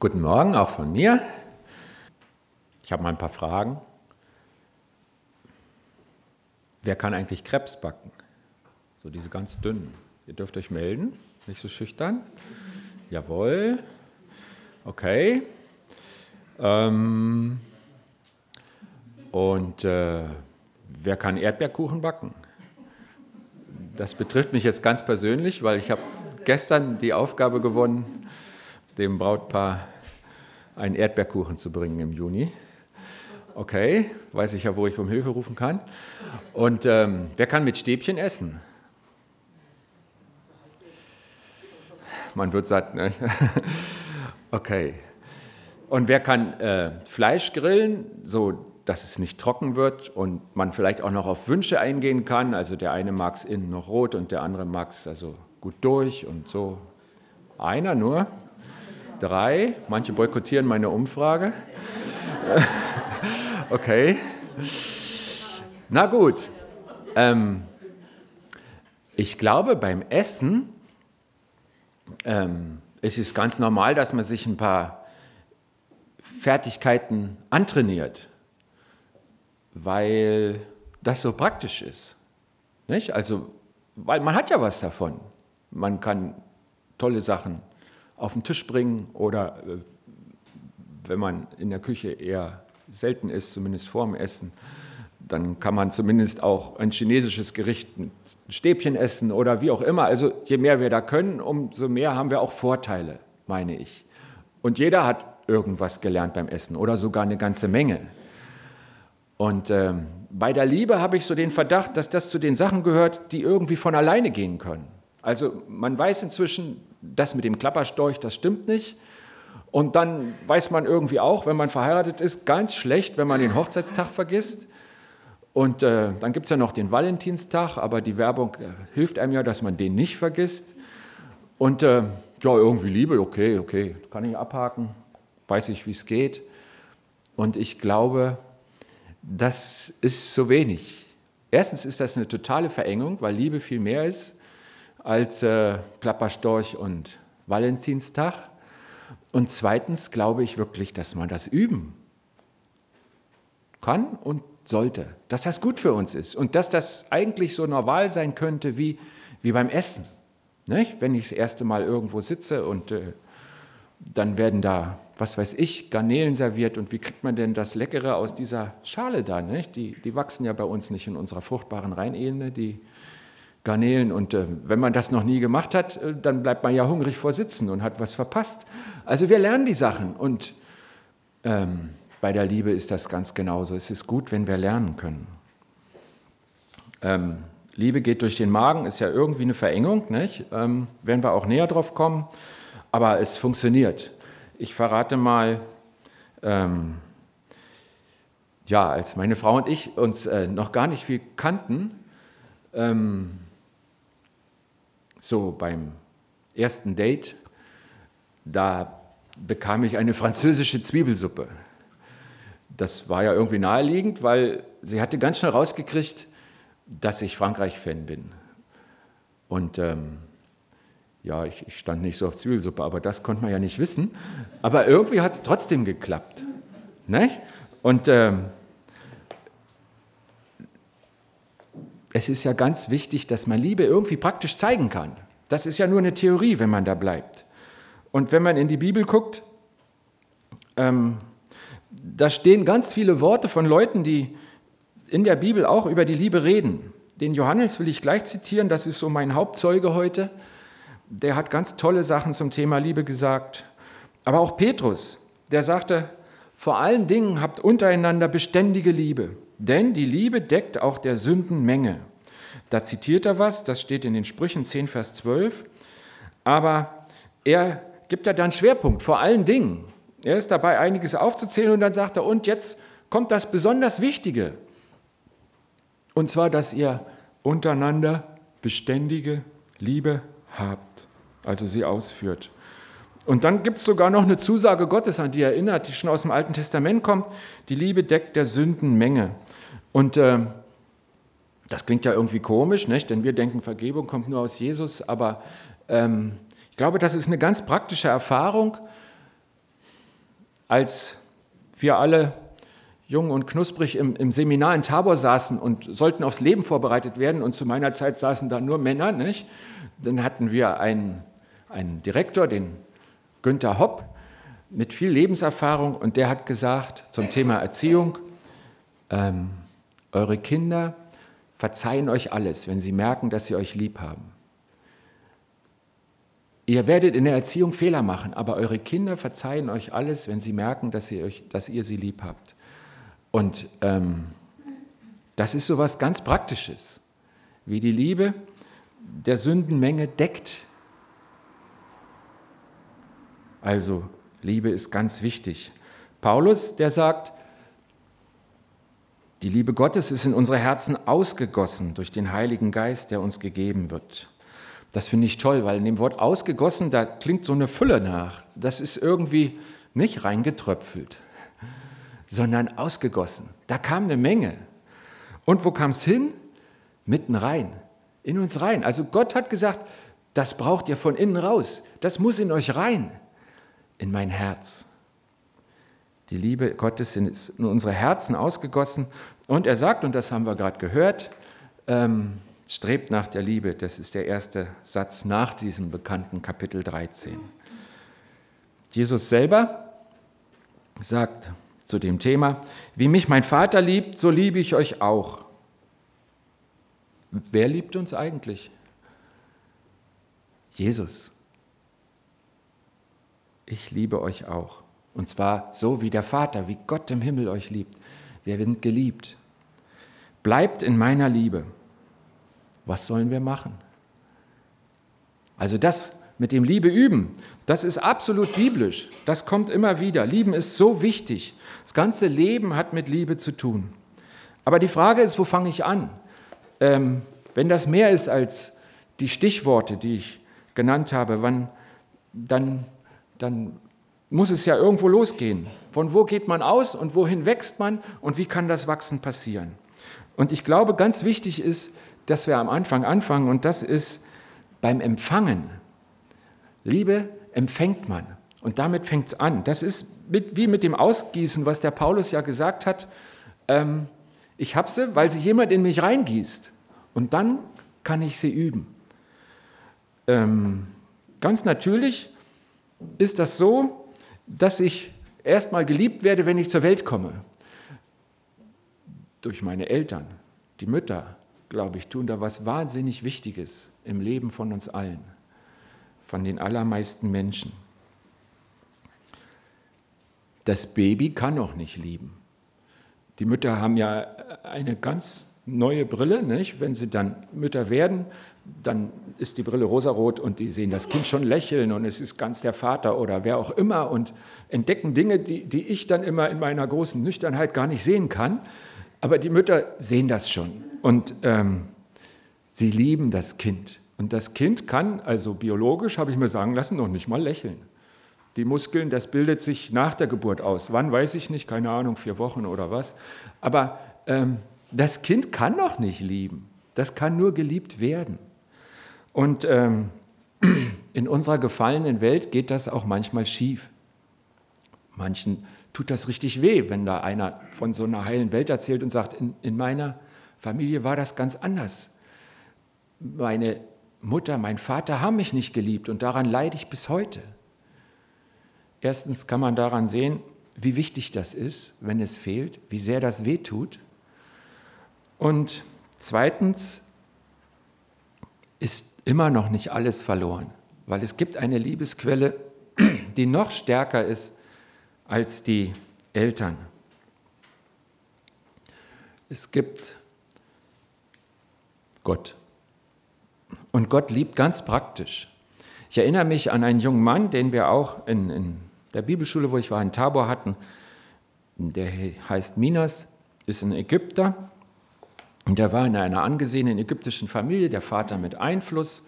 Guten Morgen auch von mir. Ich habe mal ein paar Fragen. Wer kann eigentlich Krebs backen? So diese ganz dünnen. Ihr dürft euch melden, nicht so schüchtern. Jawohl. Okay. Ähm, und äh, wer kann Erdbeerkuchen backen? Das betrifft mich jetzt ganz persönlich, weil ich habe gestern die Aufgabe gewonnen, dem Brautpaar einen Erdbeerkuchen zu bringen im Juni. Okay, weiß ich ja, wo ich um Hilfe rufen kann. Und ähm, wer kann mit Stäbchen essen? Man wird satt, ne? Okay. Und wer kann äh, Fleisch grillen, so dass es nicht trocken wird und man vielleicht auch noch auf Wünsche eingehen kann? Also der eine mag es innen noch rot und der andere mag es also gut durch und so. Einer nur? Drei. Manche boykottieren meine Umfrage. okay. Na gut. Ähm, ich glaube, beim Essen ähm, es ist ganz normal, dass man sich ein paar Fertigkeiten antrainiert, weil das so praktisch ist. Nicht? Also, weil man hat ja was davon. Man kann tolle Sachen auf den Tisch bringen oder äh, wenn man in der Küche eher selten ist, zumindest vorm Essen, dann kann man zumindest auch ein chinesisches Gericht, ein Stäbchen essen oder wie auch immer. Also je mehr wir da können, umso mehr haben wir auch Vorteile, meine ich. Und jeder hat irgendwas gelernt beim Essen oder sogar eine ganze Menge. Und ähm, bei der Liebe habe ich so den Verdacht, dass das zu den Sachen gehört, die irgendwie von alleine gehen können. Also man weiß inzwischen, das mit dem Klapperstorch, das stimmt nicht. Und dann weiß man irgendwie auch, wenn man verheiratet ist, ganz schlecht, wenn man den Hochzeitstag vergisst. Und äh, dann gibt es ja noch den Valentinstag, aber die Werbung äh, hilft einem ja, dass man den nicht vergisst. Und äh, ja, irgendwie Liebe, okay, okay, kann ich abhaken, weiß ich, wie es geht. Und ich glaube, das ist so wenig. Erstens ist das eine totale Verengung, weil Liebe viel mehr ist als äh, Klapperstorch und Valentinstag. Und zweitens glaube ich wirklich, dass man das üben kann und sollte, dass das gut für uns ist und dass das eigentlich so normal sein könnte wie, wie beim Essen. Nicht? Wenn ich das erste Mal irgendwo sitze und äh, dann werden da, was weiß ich, Garnelen serviert und wie kriegt man denn das Leckere aus dieser Schale da? Nicht? Die, die wachsen ja bei uns nicht in unserer fruchtbaren Rheinebene, die Garnelen. Und äh, wenn man das noch nie gemacht hat, äh, dann bleibt man ja hungrig vor Sitzen und hat was verpasst. Also wir lernen die Sachen und ähm, bei der Liebe ist das ganz genauso. Es ist gut, wenn wir lernen können. Ähm, Liebe geht durch den Magen, ist ja irgendwie eine Verengung, nicht? Ähm, werden wir auch näher drauf kommen, aber es funktioniert. Ich verrate mal, ähm, ja, als meine Frau und ich uns äh, noch gar nicht viel kannten, ähm, so beim ersten Date, da bekam ich eine französische Zwiebelsuppe das war ja irgendwie naheliegend, weil sie hatte ganz schnell rausgekriegt, dass ich Frankreich-Fan bin. Und ähm, ja, ich, ich, stand nicht so auf Zwiebelsuppe, aber das konnte man ja nicht wissen. Aber irgendwie hat es trotzdem geklappt. Nicht? Und ähm, es ist ja ganz wichtig, dass man Liebe irgendwie praktisch zeigen kann. Das ist ja nur eine Theorie, wenn man da bleibt. Und wenn man in die Bibel guckt, ähm, da stehen ganz viele Worte von Leuten, die in der Bibel auch über die Liebe reden. Den Johannes will ich gleich zitieren, das ist so mein Hauptzeuge heute. Der hat ganz tolle Sachen zum Thema Liebe gesagt. Aber auch Petrus, der sagte, vor allen Dingen habt untereinander beständige Liebe, denn die Liebe deckt auch der Sünden Menge. Da zitiert er was, das steht in den Sprüchen 10, Vers 12. Aber er gibt ja dann Schwerpunkt, vor allen Dingen. Er ist dabei, einiges aufzuzählen und dann sagt er, und jetzt kommt das besonders Wichtige. Und zwar, dass ihr untereinander beständige Liebe habt, also sie ausführt. Und dann gibt es sogar noch eine Zusage Gottes, an die er erinnert, die schon aus dem Alten Testament kommt. Die Liebe deckt der Sünden Menge. Und äh, das klingt ja irgendwie komisch, nicht? denn wir denken, Vergebung kommt nur aus Jesus. Aber ähm, ich glaube, das ist eine ganz praktische Erfahrung, als wir alle jung und knusprig im, im, Seminar in Tabor saßen und sollten aufs Leben vorbereitet werden, und zu meiner Zeit saßen da nur Männer, nicht? dann hatten wir einen, einen Direktor, den Günther Hopp, mit viel Lebenserfahrung, und der hat gesagt zum Thema Erziehung, ähm, eure Kinder verzeihen euch alles, wenn sie merken, dass sie euch lieb haben. Ihr werdet in der Erziehung Fehler machen, aber eure Kinder verzeihen euch alles, wenn sie merken, dass ihr, euch, dass ihr sie lieb habt. Und ähm, das ist so was ganz Praktisches, wie die Liebe der Sündenmenge deckt. Also Liebe ist ganz wichtig. Paulus, der sagt, die Liebe Gottes ist in unsere Herzen ausgegossen durch den Heiligen Geist, der uns gegeben wird. Das finde ich toll, weil in dem Wort ausgegossen, da klingt so eine Fülle nach. Das ist irgendwie nicht reingetröpfelt, sondern ausgegossen. Da kam eine Menge. Und wo kam es hin? Mitten rein, in uns rein. Also Gott hat gesagt, das braucht ihr von innen raus. Das muss in euch rein, in mein Herz. Die Liebe Gottes ist in unsere Herzen ausgegossen. Und er sagt, und das haben wir gerade gehört, ähm, strebt nach der Liebe. Das ist der erste Satz nach diesem bekannten Kapitel 13. Jesus selber sagt zu dem Thema, wie mich mein Vater liebt, so liebe ich euch auch. Wer liebt uns eigentlich? Jesus. Ich liebe euch auch. Und zwar so wie der Vater, wie Gott im Himmel euch liebt. Wir sind geliebt. Bleibt in meiner Liebe. Was sollen wir machen? Also das mit dem Liebe üben, das ist absolut biblisch. Das kommt immer wieder. Lieben ist so wichtig. Das ganze Leben hat mit Liebe zu tun. Aber die Frage ist, wo fange ich an? Ähm, wenn das mehr ist als die Stichworte, die ich genannt habe, wann, dann, dann muss es ja irgendwo losgehen. Von wo geht man aus und wohin wächst man und wie kann das Wachsen passieren? Und ich glaube, ganz wichtig ist, dass wir am Anfang anfangen und das ist beim Empfangen. Liebe empfängt man und damit fängt es an. Das ist mit, wie mit dem Ausgießen, was der Paulus ja gesagt hat. Ähm, ich habe sie, weil sie jemand in mich reingießt und dann kann ich sie üben. Ähm, ganz natürlich ist das so, dass ich erstmal geliebt werde, wenn ich zur Welt komme. Durch meine Eltern, die Mütter, glaube ich, tun da was wahnsinnig Wichtiges im Leben von uns allen, von den allermeisten Menschen. Das Baby kann auch nicht lieben. Die Mütter haben ja eine ganz neue Brille. Nicht? Wenn sie dann Mütter werden, dann ist die Brille rosarot und die sehen das Kind schon lächeln und es ist ganz der Vater oder wer auch immer und entdecken Dinge, die, die ich dann immer in meiner großen Nüchternheit gar nicht sehen kann. Aber die Mütter sehen das schon und ähm, sie lieben das Kind. Und das Kind kann, also biologisch habe ich mir sagen lassen, noch nicht mal lächeln. Die Muskeln, das bildet sich nach der Geburt aus. Wann weiß ich nicht, keine Ahnung, vier Wochen oder was. Aber ähm, das Kind kann noch nicht lieben. Das kann nur geliebt werden. Und ähm, in unserer gefallenen Welt geht das auch manchmal schief. Manchen tut das richtig weh, wenn da einer von so einer heilen Welt erzählt und sagt, in, in meiner Familie war das ganz anders. Meine Mutter, mein Vater haben mich nicht geliebt und daran leide ich bis heute. Erstens kann man daran sehen, wie wichtig das ist, wenn es fehlt, wie sehr das weh tut. Und zweitens ist immer noch nicht alles verloren, weil es gibt eine Liebesquelle, die noch stärker ist als die Eltern. Es gibt Gott. Und Gott liebt ganz praktisch. Ich erinnere mich an einen jungen Mann, den wir auch in, in der Bibelschule, wo ich war, in Tabor hatten. Der heißt Minas, ist ein Ägypter und der war in einer angesehenen ägyptischen Familie, der Vater mit Einfluss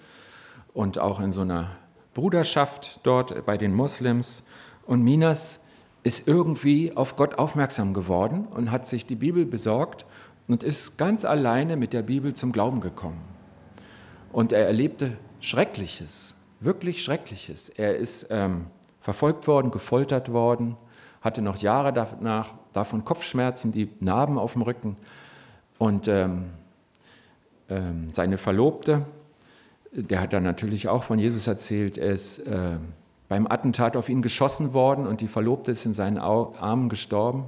und auch in so einer Bruderschaft dort bei den Moslems. Und Minas ist irgendwie auf Gott aufmerksam geworden und hat sich die Bibel besorgt und ist ganz alleine mit der Bibel zum Glauben gekommen. Und er erlebte Schreckliches, wirklich Schreckliches. Er ist ähm, verfolgt worden, gefoltert worden, hatte noch Jahre danach davon Kopfschmerzen, die Narben auf dem Rücken. Und ähm, ähm, seine Verlobte, der hat dann natürlich auch von Jesus erzählt, er ist äh, beim Attentat auf ihn geschossen worden und die Verlobte ist in seinen Armen gestorben.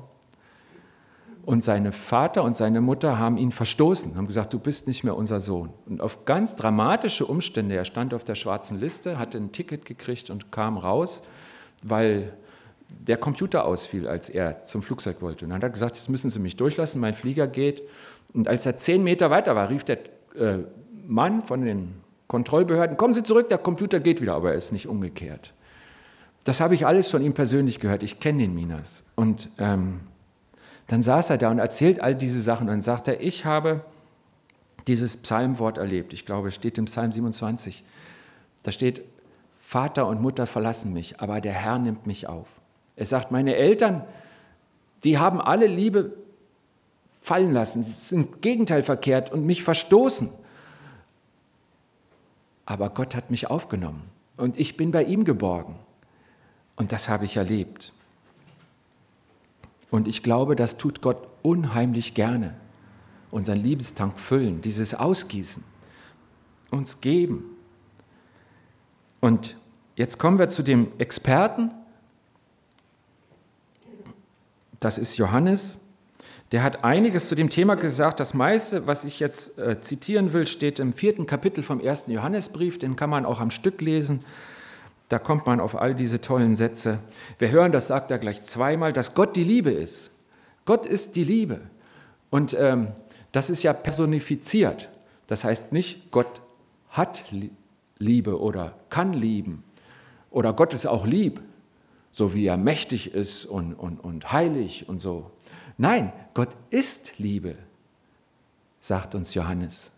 Und seine Vater und seine Mutter haben ihn verstoßen, haben gesagt, du bist nicht mehr unser Sohn. Und auf ganz dramatische Umstände, er stand auf der schwarzen Liste, hatte ein Ticket gekriegt und kam raus, weil der Computer ausfiel, als er zum Flugzeug wollte. Und dann hat er gesagt, jetzt müssen Sie mich durchlassen, mein Flieger geht. Und als er zehn Meter weiter war, rief der äh, Mann von den Kontrollbehörden, kommen Sie zurück, der Computer geht wieder, aber er ist nicht umgekehrt. Das habe ich alles von ihm persönlich gehört. Ich kenne den Minas. Und ähm, dann saß er da und erzählt all diese Sachen und sagt ich habe dieses Psalmwort erlebt. Ich glaube, es steht im Psalm 27. Da steht, Vater und Mutter verlassen mich, aber der Herr nimmt mich auf. Er sagt, meine Eltern, die haben alle Liebe fallen lassen, sind Gegenteil verkehrt und mich verstoßen. Aber Gott hat mich aufgenommen und ich bin bei ihm geborgen. Und das habe ich erlebt. Und ich glaube, das tut Gott unheimlich gerne. Unseren Liebestank füllen, dieses Ausgießen, uns geben. Und jetzt kommen wir zu dem Experten. Das ist Johannes. Der hat einiges zu dem Thema gesagt. Das meiste, was ich jetzt äh, zitieren will, steht im vierten Kapitel vom ersten Johannesbrief. Den kann man auch am Stück lesen. Da kommt man auf all diese tollen Sätze. Wir hören, das sagt er gleich zweimal, dass Gott die Liebe ist. Gott ist die Liebe. Und ähm, das ist ja personifiziert. Das heißt nicht, Gott hat Liebe oder kann lieben. Oder Gott ist auch lieb, so wie er mächtig ist und, und, und heilig und so. Nein, Gott ist Liebe, sagt uns Johannes,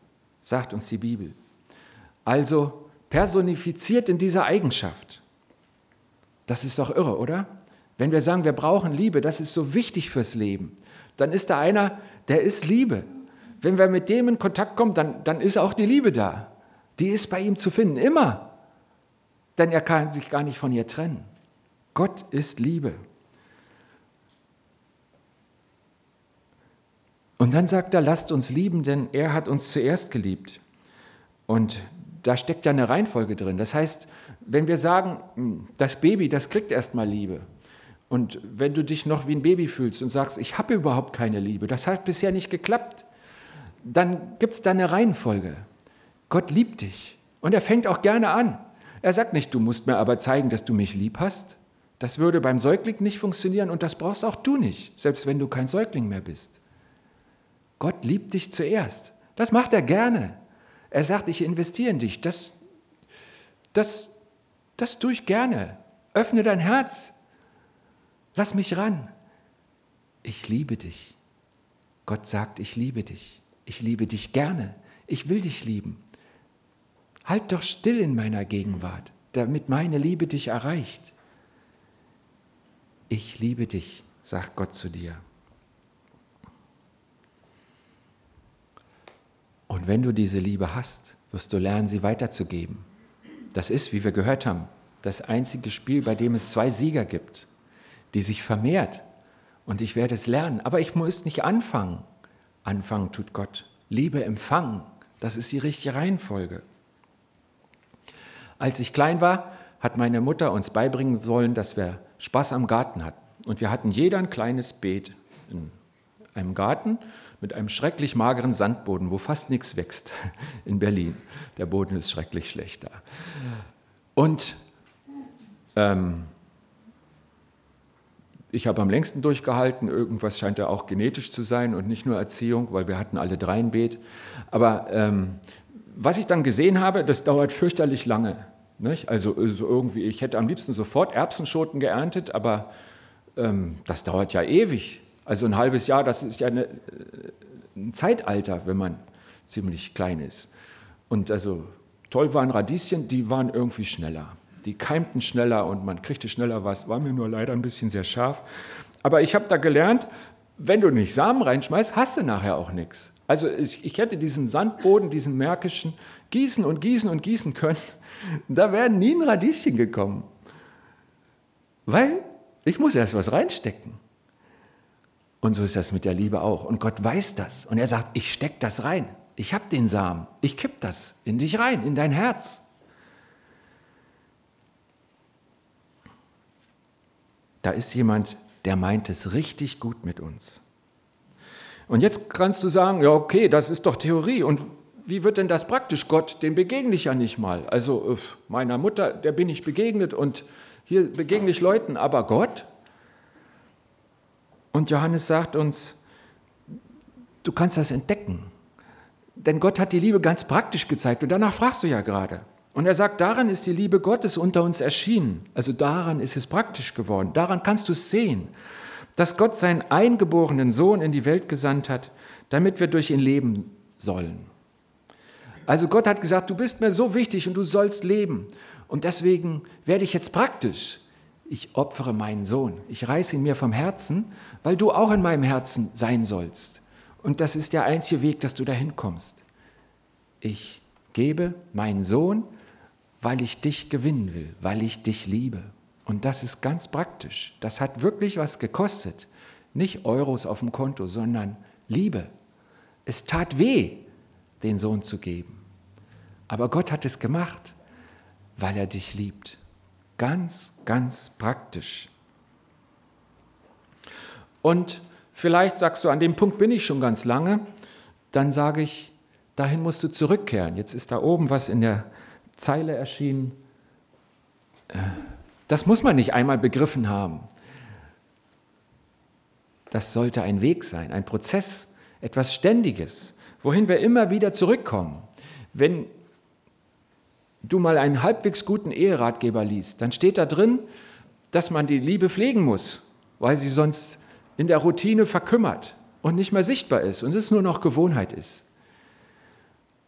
sagt uns die Bibel. Also personifiziert in dieser Eigenschaft. Das ist doch irre, oder? Wenn wir sagen, wir brauchen Liebe, das ist so wichtig fürs Leben, dann ist da einer, der ist Liebe. Wenn wir mit dem in Kontakt kommen, dann, dann ist auch die Liebe da. Die ist bei ihm zu finden, immer. Denn er kann sich gar nicht von ihr trennen. Gott ist Liebe. Und dann sagt er, lasst uns lieben, denn er hat uns zuerst geliebt. Und da steckt ja eine Reihenfolge drin. Das heißt, wenn wir sagen, hm, das Baby, das kriegt erstmal Liebe. Und wenn du dich noch wie ein Baby fühlst und sagst, ich habe überhaupt keine Liebe, das hat bisher nicht geklappt, dann gibt es da eine Reihenfolge. Gott liebt dich und er fängt auch gerne an. Er sagt nicht, du musst mir aber zeigen, dass du mich lieb hast. Das würde beim Säugling nicht funktionieren und das brauchst auch du nicht, selbst wenn du kein Säugling mehr bist. Gott liebt dich zuerst. Das macht er gerne. Er sagt, ich investiere in dich. Das, das, das tue ich gerne. Öffne dein Herz. Lass mich ran. Ich liebe dich. Gott sagt, ich liebe dich. Ich liebe dich gerne. Ich will dich lieben. Halt doch still in meiner Gegenwart, damit meine Liebe dich erreicht. Ich liebe dich, sagt Gott zu dir. Und wenn du diese Liebe hast, wirst du lernen, sie weiterzugeben. Das ist, wie wir gehört haben, das einzige Spiel, bei dem es zwei Sieger gibt, die sich vermehrt. Und ich werde es lernen. Aber ich muss nicht anfangen. Anfangen tut Gott. Liebe empfangen. Das ist die richtige Reihenfolge. Als ich klein war, hat meine Mutter uns beibringen wollen, dass wir Spaß am Garten hatten. Und wir hatten jeder ein kleines Beet in einem Garten mit einem schrecklich mageren Sandboden, wo fast nichts wächst in Berlin. Der Boden ist schrecklich schlecht da. Und ähm, ich habe am längsten durchgehalten. Irgendwas scheint ja auch genetisch zu sein und nicht nur Erziehung, weil wir hatten alle drei ein Beet. Aber ähm, was ich dann gesehen habe, das dauert fürchterlich lange. Nicht? Also, also irgendwie, ich hätte am liebsten sofort Erbsenschoten geerntet, aber ähm, das dauert ja ewig. Also ein halbes Jahr, das ist ja eine, ein Zeitalter, wenn man ziemlich klein ist. Und also toll waren Radieschen, die waren irgendwie schneller. Die keimten schneller und man kriegte schneller was, war mir nur leider ein bisschen sehr scharf. Aber ich habe da gelernt, wenn du nicht Samen reinschmeißt, hast du nachher auch nichts. Also ich, ich hätte diesen Sandboden, diesen märkischen, gießen und gießen und gießen können. Da wäre nie ein Radieschen gekommen. Weil Ich muss erst was reinstecken. Und so ist das mit der Liebe auch. Und Gott weiß das. Und er sagt, ich stecke das rein. Ich habe den Samen. Ich kipp das in dich rein, in dein Herz. Da ist jemand, der meint es richtig gut mit uns. Und jetzt kannst du sagen, ja okay, das ist doch Theorie. Und wie wird denn das praktisch? Gott, den begegne ich ja nicht mal. Also meiner Mutter, der bin ich begegnet und hier begegne ich Leuten, aber Gott? Und Johannes sagt uns, du kannst das entdecken. Denn Gott hat die Liebe ganz praktisch gezeigt und danach fragst du ja gerade. Und er sagt, daran ist die Liebe Gottes unter uns erschienen. Also daran ist es praktisch geworden. Daran kannst du es sehen, dass Gott seinen eingeborenen Sohn in die Welt gesandt hat, damit wir durch ihn leben sollen. Also Gott hat gesagt, du bist mir so wichtig und du sollst leben. Und deswegen werde ich jetzt praktisch ich opfere meinen Sohn, ich reiße ihn mir vom Herzen, weil du auch in meinem Herzen sein sollst. Und das ist der einzige Weg, dass du dahin kommst. Ich gebe meinen Sohn, weil ich dich gewinnen will, weil ich dich liebe. Und das ist ganz praktisch. Das hat wirklich was gekostet. Nicht Euros auf dem Konto, sondern Liebe. Es tat weh, den Sohn zu geben. Aber Gott hat es gemacht, weil er dich liebt. Ganz, ganz praktisch. Und vielleicht sagst du, an dem Punkt bin ich schon ganz lange, dann sage ich, dahin musst du zurückkehren. Jetzt ist da oben was in der Zeile erschienen. Das muss man nicht einmal begriffen haben. Das sollte ein Weg sein, ein Prozess, etwas Ständiges, wohin wir immer wieder zurückkommen. Wenn du mal einen halbwegs guten Eheratgeber liest, dann steht da drin, dass man die Liebe pflegen muss, weil sie sonst in der Routine verkümmert und nicht mehr sichtbar ist und es nur noch Gewohnheit ist.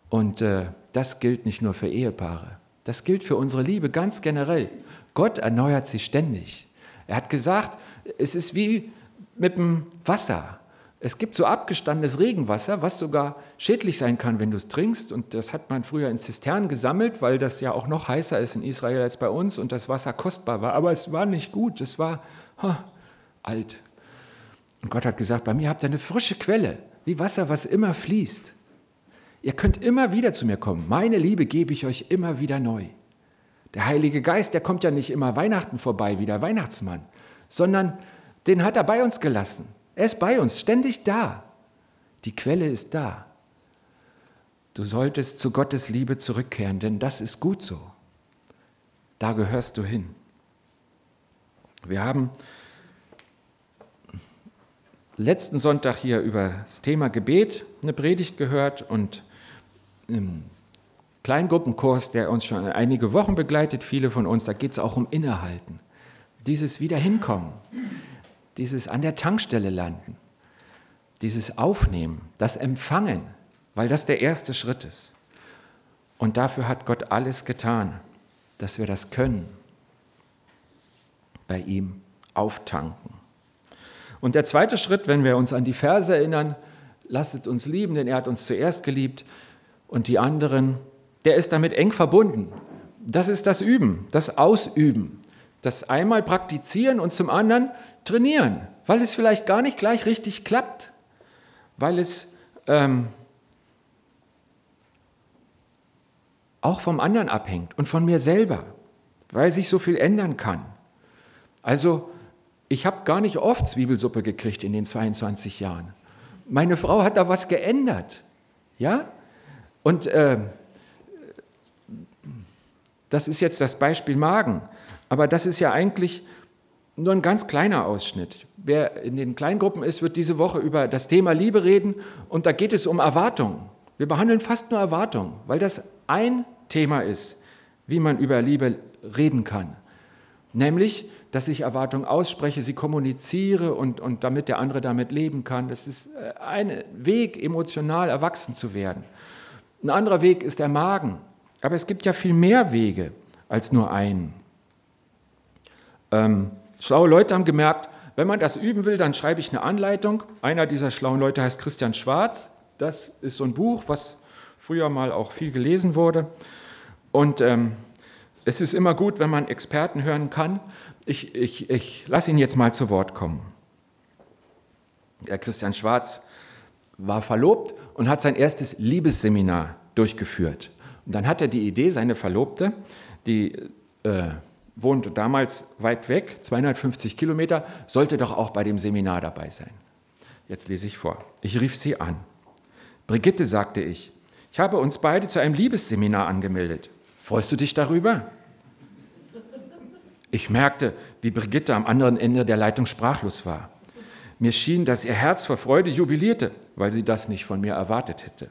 Und äh, das gilt nicht nur für Ehepaare, das gilt für unsere Liebe ganz generell. Gott erneuert sie ständig. Er hat gesagt, es ist wie mit dem Wasser. Es gibt so abgestandenes Regenwasser, was sogar schädlich sein kann, wenn du es trinkst. Und das hat man früher in Zisternen gesammelt, weil das ja auch noch heißer ist in Israel als bei uns und das Wasser kostbar war. Aber es war nicht gut, es war huh, alt. Und Gott hat gesagt, bei mir habt ihr eine frische Quelle, wie Wasser, was immer fließt. Ihr könnt immer wieder zu mir kommen. Meine Liebe gebe ich euch immer wieder neu. Der Heilige Geist, der kommt ja nicht immer Weihnachten vorbei wie der Weihnachtsmann, sondern den hat er bei uns gelassen. Er ist bei uns, ständig da. Die Quelle ist da. Du solltest zu Gottes Liebe zurückkehren, denn das ist gut so. Da gehörst du hin. Wir haben letzten Sonntag hier über das Thema Gebet eine Predigt gehört und im Kleingruppenkurs, der uns schon einige Wochen begleitet, viele von uns, da geht es auch um Innehalten. Dieses Wiederhinkommen dieses an der Tankstelle landen, dieses Aufnehmen, das Empfangen, weil das der erste Schritt ist. Und dafür hat Gott alles getan, dass wir das können, bei ihm auftanken. Und der zweite Schritt, wenn wir uns an die Verse erinnern, lasset uns lieben, denn er hat uns zuerst geliebt und die anderen, der ist damit eng verbunden. Das ist das Üben, das Ausüben, das einmal praktizieren und zum anderen trainieren, weil es vielleicht gar nicht gleich richtig klappt, weil es ähm, auch vom anderen abhängt und von mir selber, weil sich so viel ändern kann. Also ich habe gar nicht oft Zwiebelsuppe gekriegt in den 22 Jahren. Meine Frau hat da was geändert, ja? Und äh, das ist jetzt das Beispiel Magen, aber das ist ja eigentlich nur ein ganz kleiner Ausschnitt. Wer in den Kleingruppen ist, wird diese Woche über das Thema Liebe reden und da geht es um Erwartungen. Wir behandeln fast nur Erwartungen, weil das ein Thema ist, wie man über Liebe reden kann. Nämlich, dass ich Erwartungen ausspreche, sie kommuniziere und, und damit der andere damit leben kann. Das ist äh, ein Weg, emotional erwachsen zu werden. Ein anderer Weg ist der Magen. Aber es gibt ja viel mehr Wege als nur einen. Ähm, Schlaue Leute haben gemerkt, wenn man das üben will, dann schreibe ich eine Anleitung. Einer dieser schlauen Leute heißt Christian Schwarz. Das ist so ein Buch, was früher mal auch viel gelesen wurde. Und ähm, es ist immer gut, wenn man Experten hören kann. Ich, ich, ich lasse ihn jetzt mal zu Wort kommen. Der Christian Schwarz war verlobt und hat sein erstes Liebesseminar durchgeführt. Und dann hat er die Idee, seine Verlobte, die äh, wohnte damals weit weg, 250 Kilometer, sollte doch auch bei dem Seminar dabei sein. Jetzt lese ich vor. Ich rief sie an. Brigitte, sagte ich, ich habe uns beide zu einem Liebesseminar angemeldet. Freust du dich darüber? Ich merkte, wie Brigitte am anderen Ende der Leitung sprachlos war. Mir schien, dass ihr Herz vor Freude jubilierte, weil sie das nicht von mir erwartet hätte.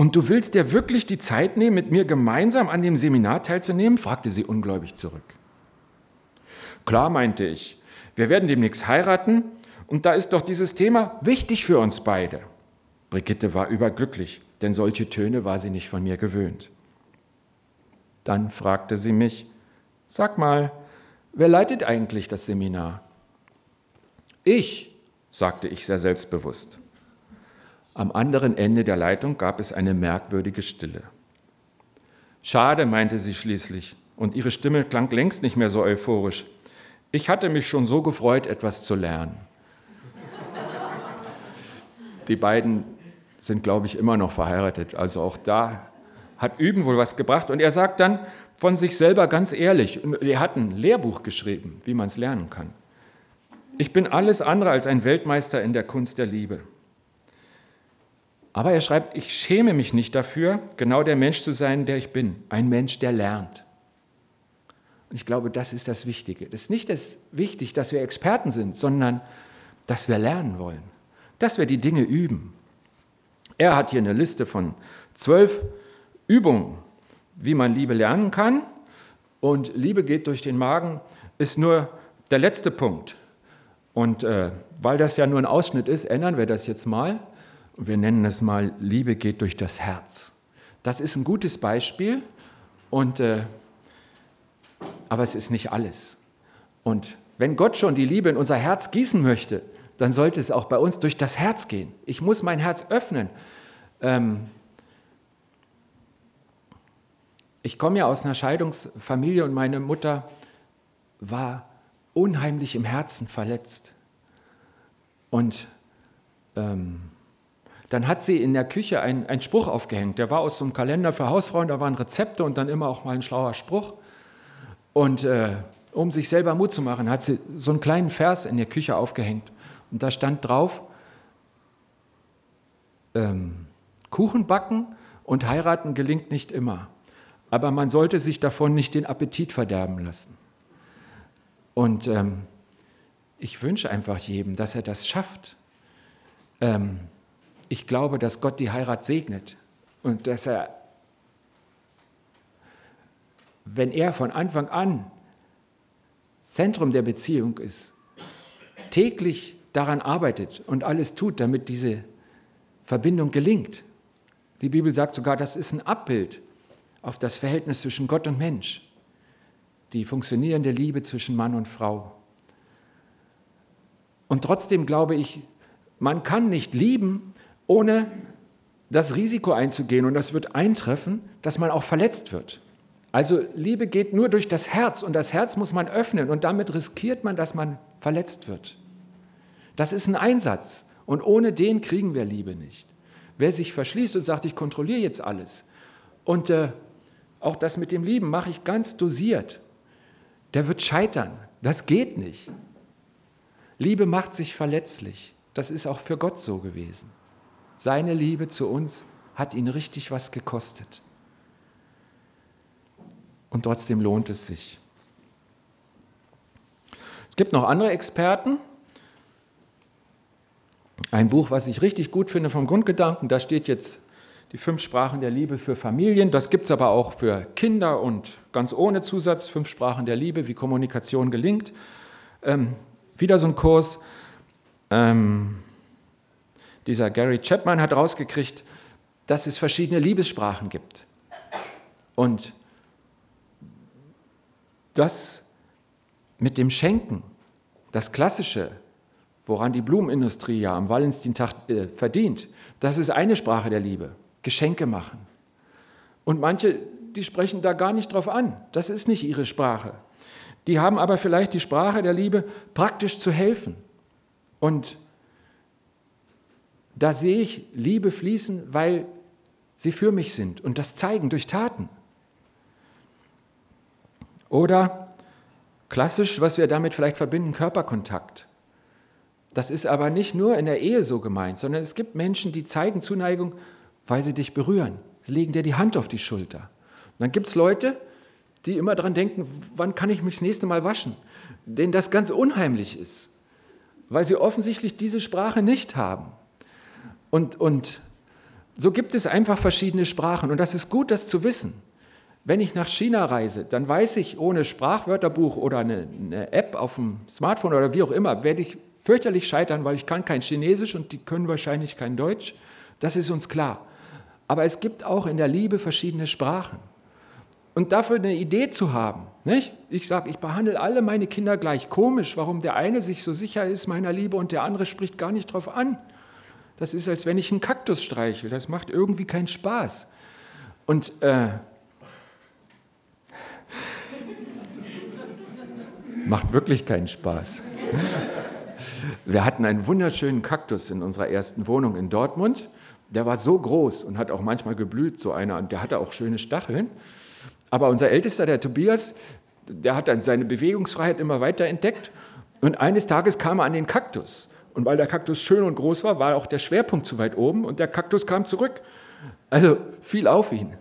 Und du willst dir wirklich die Zeit nehmen, mit mir gemeinsam an dem Seminar teilzunehmen? fragte sie ungläubig zurück. Klar, meinte ich, wir werden demnächst heiraten und da ist doch dieses Thema wichtig für uns beide. Brigitte war überglücklich, denn solche Töne war sie nicht von mir gewöhnt. Dann fragte sie mich, sag mal, wer leitet eigentlich das Seminar? Ich, sagte ich sehr selbstbewusst. Am anderen Ende der Leitung gab es eine merkwürdige Stille. Schade, meinte sie schließlich, und ihre Stimme klang längst nicht mehr so euphorisch. Ich hatte mich schon so gefreut, etwas zu lernen. Die beiden sind, glaube ich, immer noch verheiratet. Also auch da hat Üben wohl was gebracht. Und er sagt dann von sich selber ganz ehrlich, er hat ein Lehrbuch geschrieben, wie man es lernen kann. Ich bin alles andere als ein Weltmeister in der Kunst der Liebe. Aber er schreibt, ich schäme mich nicht dafür, genau der Mensch zu sein, der ich bin. Ein Mensch, der lernt. Und ich glaube, das ist das Wichtige. Das ist nicht das wichtig, dass wir Experten sind, sondern dass wir lernen wollen, dass wir die Dinge üben. Er hat hier eine Liste von zwölf Übungen, wie man Liebe lernen kann. Und Liebe geht durch den Magen ist nur der letzte Punkt. Und äh, weil das ja nur ein Ausschnitt ist, ändern wir das jetzt mal. Wir nennen es mal, Liebe geht durch das Herz. Das ist ein gutes Beispiel, und, äh, aber es ist nicht alles. Und wenn Gott schon die Liebe in unser Herz gießen möchte, dann sollte es auch bei uns durch das Herz gehen. Ich muss mein Herz öffnen. Ähm, ich komme ja aus einer Scheidungsfamilie und meine Mutter war unheimlich im Herzen verletzt. Und ähm, dann hat sie in der Küche einen Spruch aufgehängt. Der war aus so einem Kalender für Hausfrauen, da waren Rezepte und dann immer auch mal ein schlauer Spruch. Und äh, um sich selber Mut zu machen, hat sie so einen kleinen Vers in der Küche aufgehängt. Und da stand drauf, ähm, Kuchen backen und heiraten gelingt nicht immer. Aber man sollte sich davon nicht den Appetit verderben lassen. Und ähm, ich wünsche einfach jedem, dass er das schafft. Ähm, ich glaube, dass Gott die Heirat segnet und dass er, wenn er von Anfang an Zentrum der Beziehung ist, täglich daran arbeitet und alles tut, damit diese Verbindung gelingt. Die Bibel sagt sogar, das ist ein Abbild auf das Verhältnis zwischen Gott und Mensch, die funktionierende Liebe zwischen Mann und Frau. Und trotzdem glaube ich, man kann nicht lieben, ohne das Risiko einzugehen, und das wird eintreffen, dass man auch verletzt wird. Also Liebe geht nur durch das Herz und das Herz muss man öffnen und damit riskiert man, dass man verletzt wird. Das ist ein Einsatz und ohne den kriegen wir Liebe nicht. Wer sich verschließt und sagt, ich kontrolliere jetzt alles und äh, auch das mit dem Lieben mache ich ganz dosiert, der wird scheitern. Das geht nicht. Liebe macht sich verletzlich. Das ist auch für Gott so gewesen. Seine Liebe zu uns hat ihn richtig was gekostet. Und trotzdem lohnt es sich. Es gibt noch andere Experten. Ein Buch, was ich richtig gut finde vom Grundgedanken, da steht jetzt die fünf Sprachen der Liebe für Familien. Das gibt es aber auch für Kinder und ganz ohne Zusatz, fünf Sprachen der Liebe, wie Kommunikation gelingt. Ähm, wieder so ein Kurs. Ähm, dieser Gary Chapman hat rausgekriegt, dass es verschiedene Liebessprachen gibt. Und das mit dem Schenken, das Klassische, woran die Blumenindustrie ja am Valentinstag äh, verdient, das ist eine Sprache der Liebe, Geschenke machen. Und manche die sprechen da gar nicht drauf an. Das ist nicht ihre Sprache. Die haben aber vielleicht die Sprache der Liebe, praktisch zu helfen. Und da sehe ich Liebe fließen, weil sie für mich sind und das zeigen durch Taten. Oder klassisch, was wir damit vielleicht verbinden, Körperkontakt. Das ist aber nicht nur in der Ehe so gemeint, sondern es gibt Menschen, die zeigen Zuneigung, weil sie dich berühren. Sie legen dir die Hand auf die Schulter. Und dann gibt es Leute, die immer daran denken, wann kann ich mich das nächste Mal waschen? Denen das ganz unheimlich ist, weil sie offensichtlich diese Sprache nicht haben. Und, und so gibt es einfach verschiedene Sprachen. Und das ist gut, das zu wissen. Wenn ich nach China reise, dann weiß ich, ohne Sprachwörterbuch oder eine, eine App auf dem Smartphone oder wie auch immer, werde ich fürchterlich scheitern, weil ich kann kein Chinesisch und die können wahrscheinlich kein Deutsch. Das ist uns klar. Aber es gibt auch in der Liebe verschiedene Sprachen. Und dafür eine Idee zu haben, nicht? ich sage, ich behandle alle meine Kinder gleich komisch, warum der eine sich so sicher ist meiner Liebe und der andere spricht gar nicht drauf an. Das ist, als wenn ich einen Kaktus streichel. Das macht irgendwie keinen Spaß. Und äh, macht wirklich keinen Spaß. Wir hatten einen wunderschönen Kaktus in unserer ersten Wohnung in Dortmund. Der war so groß und hat auch manchmal geblüht, so einer, und der hatte auch schöne Stacheln. Aber unser Ältester, der Tobias, der hat dann seine Bewegungsfreiheit immer weiter entdeckt. Und eines Tages kam er an den Kaktus. Und weil der Kaktus schön und groß war, war auch der Schwerpunkt zu weit oben und der Kaktus kam zurück. Also fiel auf ihn.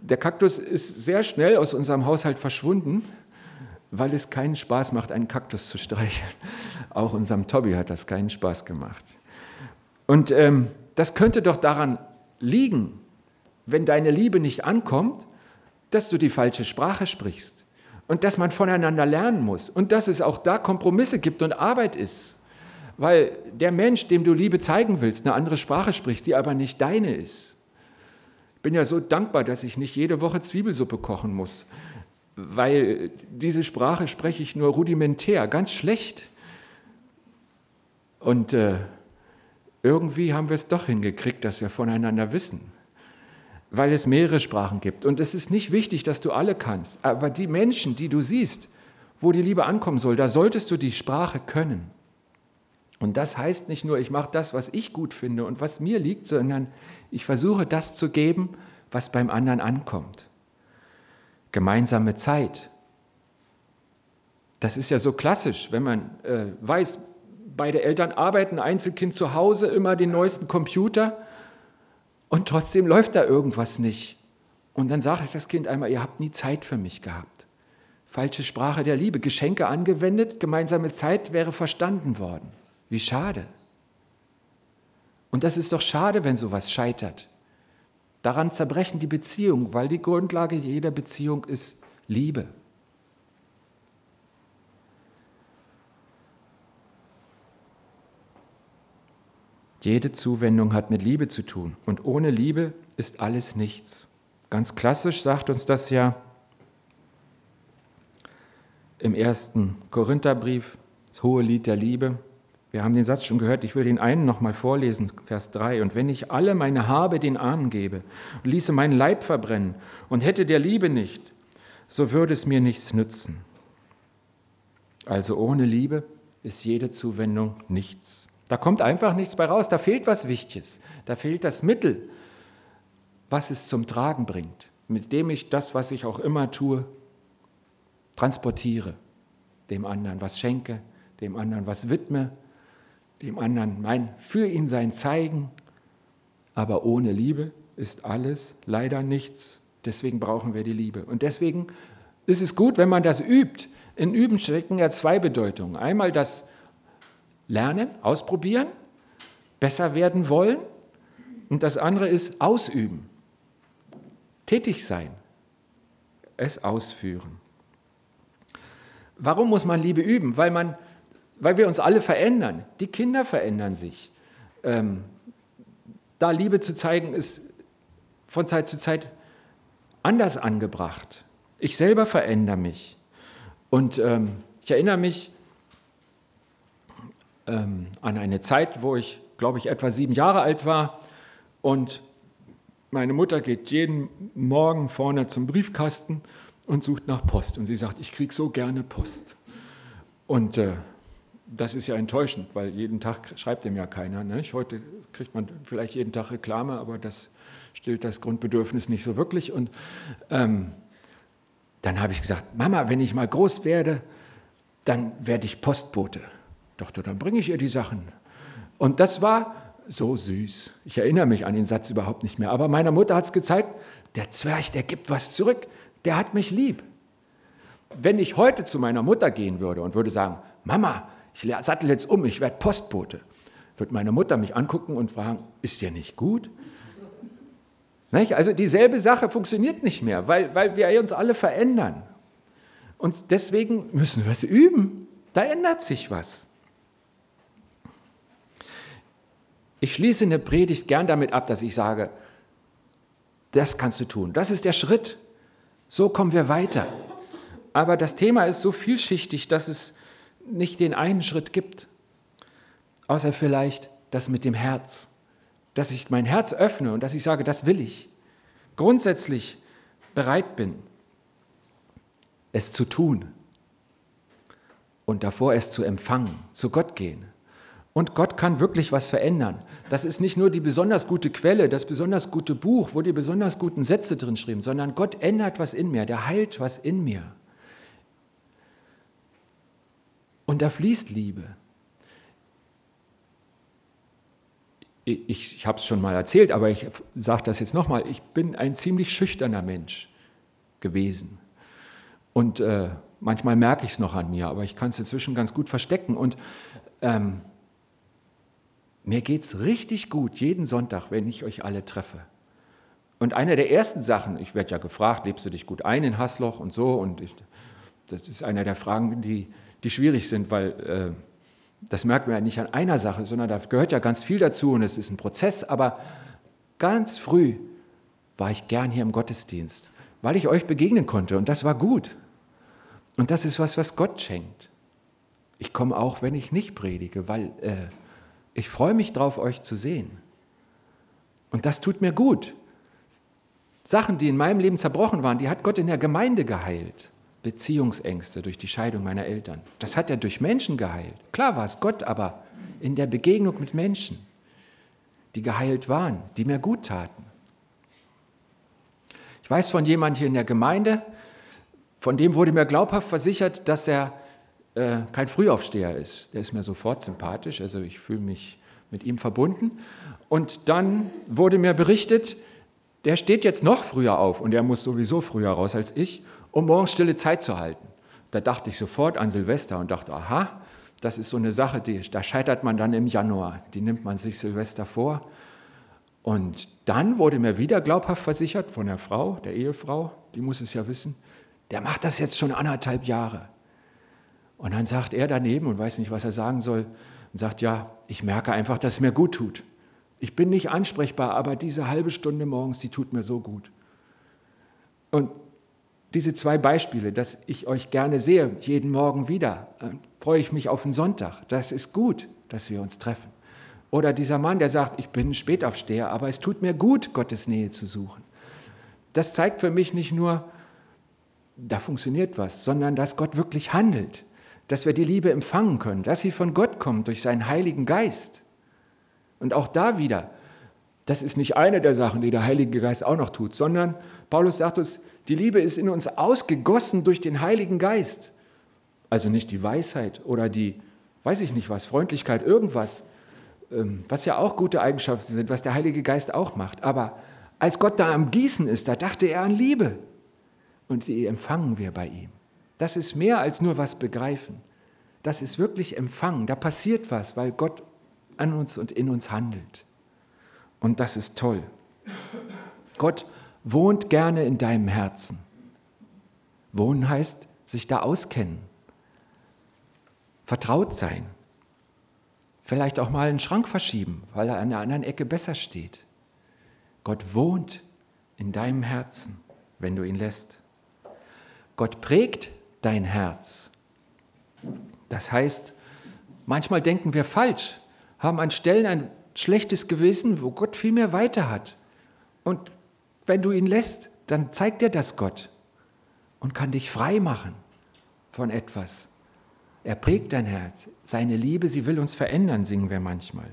Der Kaktus ist sehr schnell aus unserem Haushalt verschwunden, weil es keinen Spaß macht, einen Kaktus zu streicheln. Auch unserem Tobi hat das keinen Spaß gemacht. Und ähm, das könnte doch daran liegen, wenn deine Liebe nicht ankommt, dass du die falsche Sprache sprichst und dass man voneinander lernen muss und dass es auch da Kompromisse gibt und Arbeit ist. Weil der Mensch, dem du Liebe zeigen willst, eine andere Sprache spricht, die aber nicht deine ist. Ich bin ja so dankbar, dass ich nicht jede Woche Zwiebelsuppe kochen muss, weil diese Sprache spreche ich nur rudimentär, ganz schlecht. Und äh, irgendwie haben wir es doch hingekriegt, dass wir voneinander wissen, weil es mehrere Sprachen gibt. Und es ist nicht wichtig, dass du alle kannst, aber die Menschen, die du siehst, wo die Liebe ankommen soll, da solltest du die Sprache können. Und das heißt nicht nur, ich mache das, was ich gut finde und was mir liegt, sondern ich versuche das zu geben, was beim anderen ankommt. Gemeinsame Zeit. Das ist ja so klassisch, wenn man äh, weiß, beide Eltern arbeiten, Einzelkind zu Hause, immer den neuesten Computer und trotzdem läuft da irgendwas nicht. Und dann ich das Kind einmal, ihr habt nie Zeit für mich gehabt. Falsche Sprache der Liebe, Geschenke angewendet, gemeinsame Zeit wäre verstanden worden. Wie schade. Und das ist doch schade, wenn sowas scheitert. Daran zerbrechen die Beziehungen, weil die Grundlage jeder Beziehung ist Liebe. Jede Zuwendung hat mit Liebe zu tun und ohne Liebe ist alles nichts. Ganz klassisch sagt uns das ja im ersten Korintherbrief, das hohe Lied der Liebe. Wir haben den Satz schon gehört, ich will den einen nochmal vorlesen, Vers 3. Und wenn ich alle meine Habe den Armen gebe und ließe meinen Leib verbrennen und hätte der Liebe nicht, so würde es mir nichts nützen. Also ohne Liebe ist jede Zuwendung nichts. Da kommt einfach nichts bei raus, da fehlt was Wichtiges, da fehlt das Mittel, was es zum Tragen bringt, mit dem ich das, was ich auch immer tue, transportiere, dem anderen was schenke, dem anderen was widme, dem anderen mein für ihn sein zeigen, aber ohne Liebe ist alles leider nichts. Deswegen brauchen wir die Liebe. Und deswegen ist es gut, wenn man das übt. In Üben stecken ja zwei Bedeutungen. Einmal das Lernen, ausprobieren, besser werden wollen. Und das andere ist ausüben, tätig sein, es ausführen. Warum muss man Liebe üben? Weil man weil wir uns alle verändern. Die Kinder verändern sich. Ähm, da Liebe zu zeigen, ist von Zeit zu Zeit anders angebracht. Ich selber verändere mich. Und ähm, ich erinnere mich ähm, an eine Zeit, wo ich, glaube ich, etwa sieben Jahre alt war und meine Mutter geht jeden Morgen vorne zum Briefkasten und sucht nach Post. Und sie sagt, ich kriege so gerne Post. Und äh, das ist ja enttäuschend, weil jeden Tag schreibt dem ja keiner. Ne? Heute kriegt man vielleicht jeden Tag Reklame, aber das stillt das Grundbedürfnis nicht so wirklich. Und ähm, dann habe ich gesagt, Mama, wenn ich mal groß werde, dann werde ich Postbote. Doch, dann bringe ich ihr die Sachen. Und das war so süß. Ich erinnere mich an den Satz überhaupt nicht mehr. Aber meiner Mutter hat es gezeigt, der Zwerg, der gibt was zurück. Der hat mich lieb. Wenn ich heute zu meiner Mutter gehen würde und würde sagen, Mama, ich sattel jetzt um, ich werde Postbote, würde meine Mutter mich angucken und fragen, ist dir nicht gut? Also dieselbe Sache funktioniert nicht mehr, weil, weil wir uns alle verändern. Und deswegen müssen wir es üben. Da ändert sich was. Ich schließe eine Predigt gern damit ab, dass ich sage, das kannst du tun. Das ist der Schritt. So kommen wir weiter. Aber das Thema ist so vielschichtig, dass es nicht den einen Schritt gibt, außer vielleicht das mit dem Herz. Dass ich mein Herz öffne und dass ich sage, das will ich. Grundsätzlich bereit bin, es zu tun und davor es zu empfangen, zu Gott gehen. Und Gott kann wirklich was verändern. Das ist nicht nur die besonders gute Quelle, das besonders gute Buch, wo die besonders guten Sätze drin schreiben, sondern Gott ändert was in mir, der heilt was in mir. Und da fließt Liebe. Ich, ich habe es schon mal erzählt, aber ich sage das jetzt nochmal. Ich bin ein ziemlich schüchterner Mensch gewesen. Und äh, manchmal merke ich es noch an mir, aber ich kann es inzwischen ganz gut verstecken. Und ähm, mir geht es richtig gut jeden Sonntag, wenn ich euch alle treffe. Und eine der ersten Sachen, ich werde ja gefragt, lebst du dich gut ein in Hassloch und so, und ich, das ist eine der Fragen, die, die schwierig sind, weil äh, das merkt man ja nicht an einer Sache, sondern da gehört ja ganz viel dazu und es ist ein Prozess, aber ganz früh war ich gern hier im Gottesdienst, weil ich euch begegnen konnte und das war gut. Und das ist was, was Gott schenkt. Ich komme auch, wenn ich nicht predige, weil äh, ich freue mich drauf, euch zu sehen. Und das tut mir gut. Sachen, die in meinem Leben zerbrochen waren, die hat Gott in der Gemeinde geheilt. Beziehungsängste durch die Scheidung meiner Eltern. Das hat er durch Menschen geheilt. Klar war es Gott, aber in der Begegnung mit Menschen, die geheilt waren, die mir gut taten. Ich weiß von jemandem hier in der Gemeinde, von dem wurde mir glaubhaft versichert, dass er äh, kein Frühaufsteher ist. Der ist mir sofort sympathisch, also ich fühle mich mit ihm verbunden. Und dann wurde mir berichtet, der steht jetzt noch früher auf und er muss sowieso früher raus als ich, um morgens stille Zeit zu halten. Da dachte ich sofort an Silvester und dachte, aha, das ist so eine Sache, die, da scheitert man dann im Januar. Die nimmt man sich Silvester vor. Und dann wurde mir wieder glaubhaft versichert von der Frau, der Ehefrau, die muss es ja wissen, der macht das jetzt schon anderthalb Jahre. Und dann sagt er daneben und weiß nicht, was er sagen soll, und sagt, ja, ich merke einfach, dass es mir gut tut. Ich bin nicht ansprechbar, aber diese halbe Stunde morgens, die tut mir so gut. Und diese zwei Beispiele, dass ich euch gerne sehe, jeden Morgen wieder, äh, freue ich mich auf den Sonntag. Das ist gut, dass wir uns treffen. Oder dieser Mann, der sagt, ich bin ein Spätaufsteher, aber es tut mir gut, Gottes Nähe zu suchen. Das zeigt für mich nicht nur, da funktioniert was, sondern dass Gott wirklich handelt dass wir die Liebe empfangen können, dass sie von Gott kommt durch seinen Heiligen Geist. Und auch da wieder, das ist nicht eine der Sachen, die der Heilige Geist auch noch tut, sondern Paulus sagt uns, die Liebe ist in uns ausgegossen durch den Heiligen Geist. Also nicht die Weisheit oder die, weiß ich nicht was, Freundlichkeit, irgendwas, ähm, was ja auch gute Eigenschaften sind, was der Heilige Geist auch macht. Aber als Gott da am Gießen ist, da dachte er an Liebe. Und die empfangen wir bei ihm. Das ist mehr als nur was begreifen. Das ist wirklich empfangen. Da passiert was, weil Gott an uns und in uns handelt. Und das ist toll. Gott wohnt gerne in deinem Herzen. Wohnen heißt sich da auskennen, vertraut sein, vielleicht auch mal einen Schrank verschieben, weil er an der anderen Ecke besser steht. Gott wohnt in deinem Herzen, wenn du ihn lässt. Gott prägt dein Herz. Das heißt, manchmal denken wir falsch, haben an Stellen ein schlechtes Gewissen, wo Gott viel mehr weiter hat. Und Wenn du ihn lässt, dann zeigt dir das Gott und kann dich frei machen von etwas. Er prägt dein Herz. Seine Liebe, sie will uns verändern, singen wir manchmal.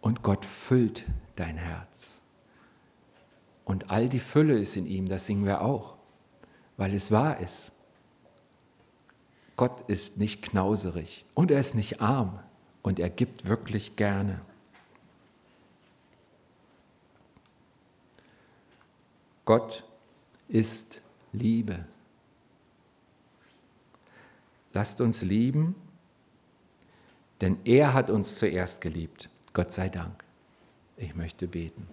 Und Gott füllt dein Herz. Und all die Fülle ist in ihm, das singen wir auch, weil es wahr ist. Gott ist nicht knauserig und er ist nicht arm und er gibt wirklich gerne. Gott ist Liebe. Lasst uns lieben, denn er hat uns zuerst geliebt. Gott sei Dank. Ich möchte beten.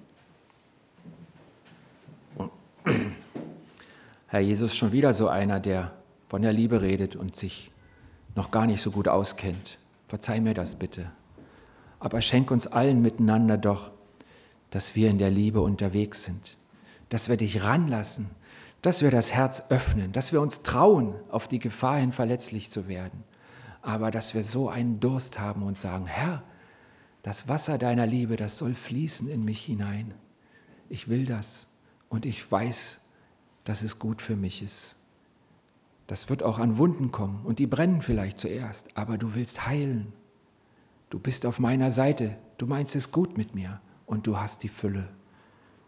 Herr Jesus, schon wieder so einer, der von der Liebe redet und sich noch gar nicht so gut auskennt. Verzeih mir das bitte. Aber schenk uns allen miteinander doch, dass wir in der Liebe unterwegs sind, dass wir dich ranlassen, dass wir das Herz öffnen, dass wir uns trauen, auf die Gefahr hin verletzlich zu werden, aber dass wir so einen Durst haben und sagen, Herr, das Wasser deiner Liebe, das soll fließen in mich hinein. Ich will das und ich weiß, dass es gut für mich ist. Das wird auch an Wunden kommen und die brennen vielleicht zuerst, aber du willst heilen. Du bist auf meiner Seite, du meinst es gut mit mir und du hast die Fülle.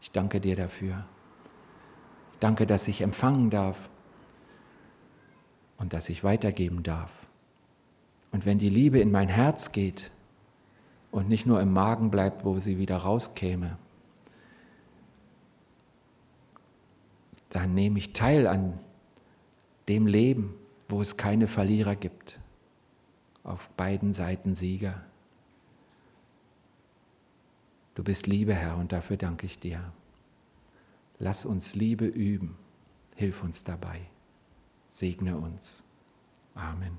Ich danke dir dafür. Danke, dass ich empfangen darf und dass ich weitergeben darf. Und wenn die Liebe in mein Herz geht und nicht nur im Magen bleibt, wo sie wieder rauskäme, dann nehme ich teil an dem Leben, wo es keine Verlierer gibt, auf beiden Seiten Sieger. Du bist Liebe, Herr, und dafür danke ich dir. Lass uns Liebe üben. Hilf uns dabei. Segne uns. Amen.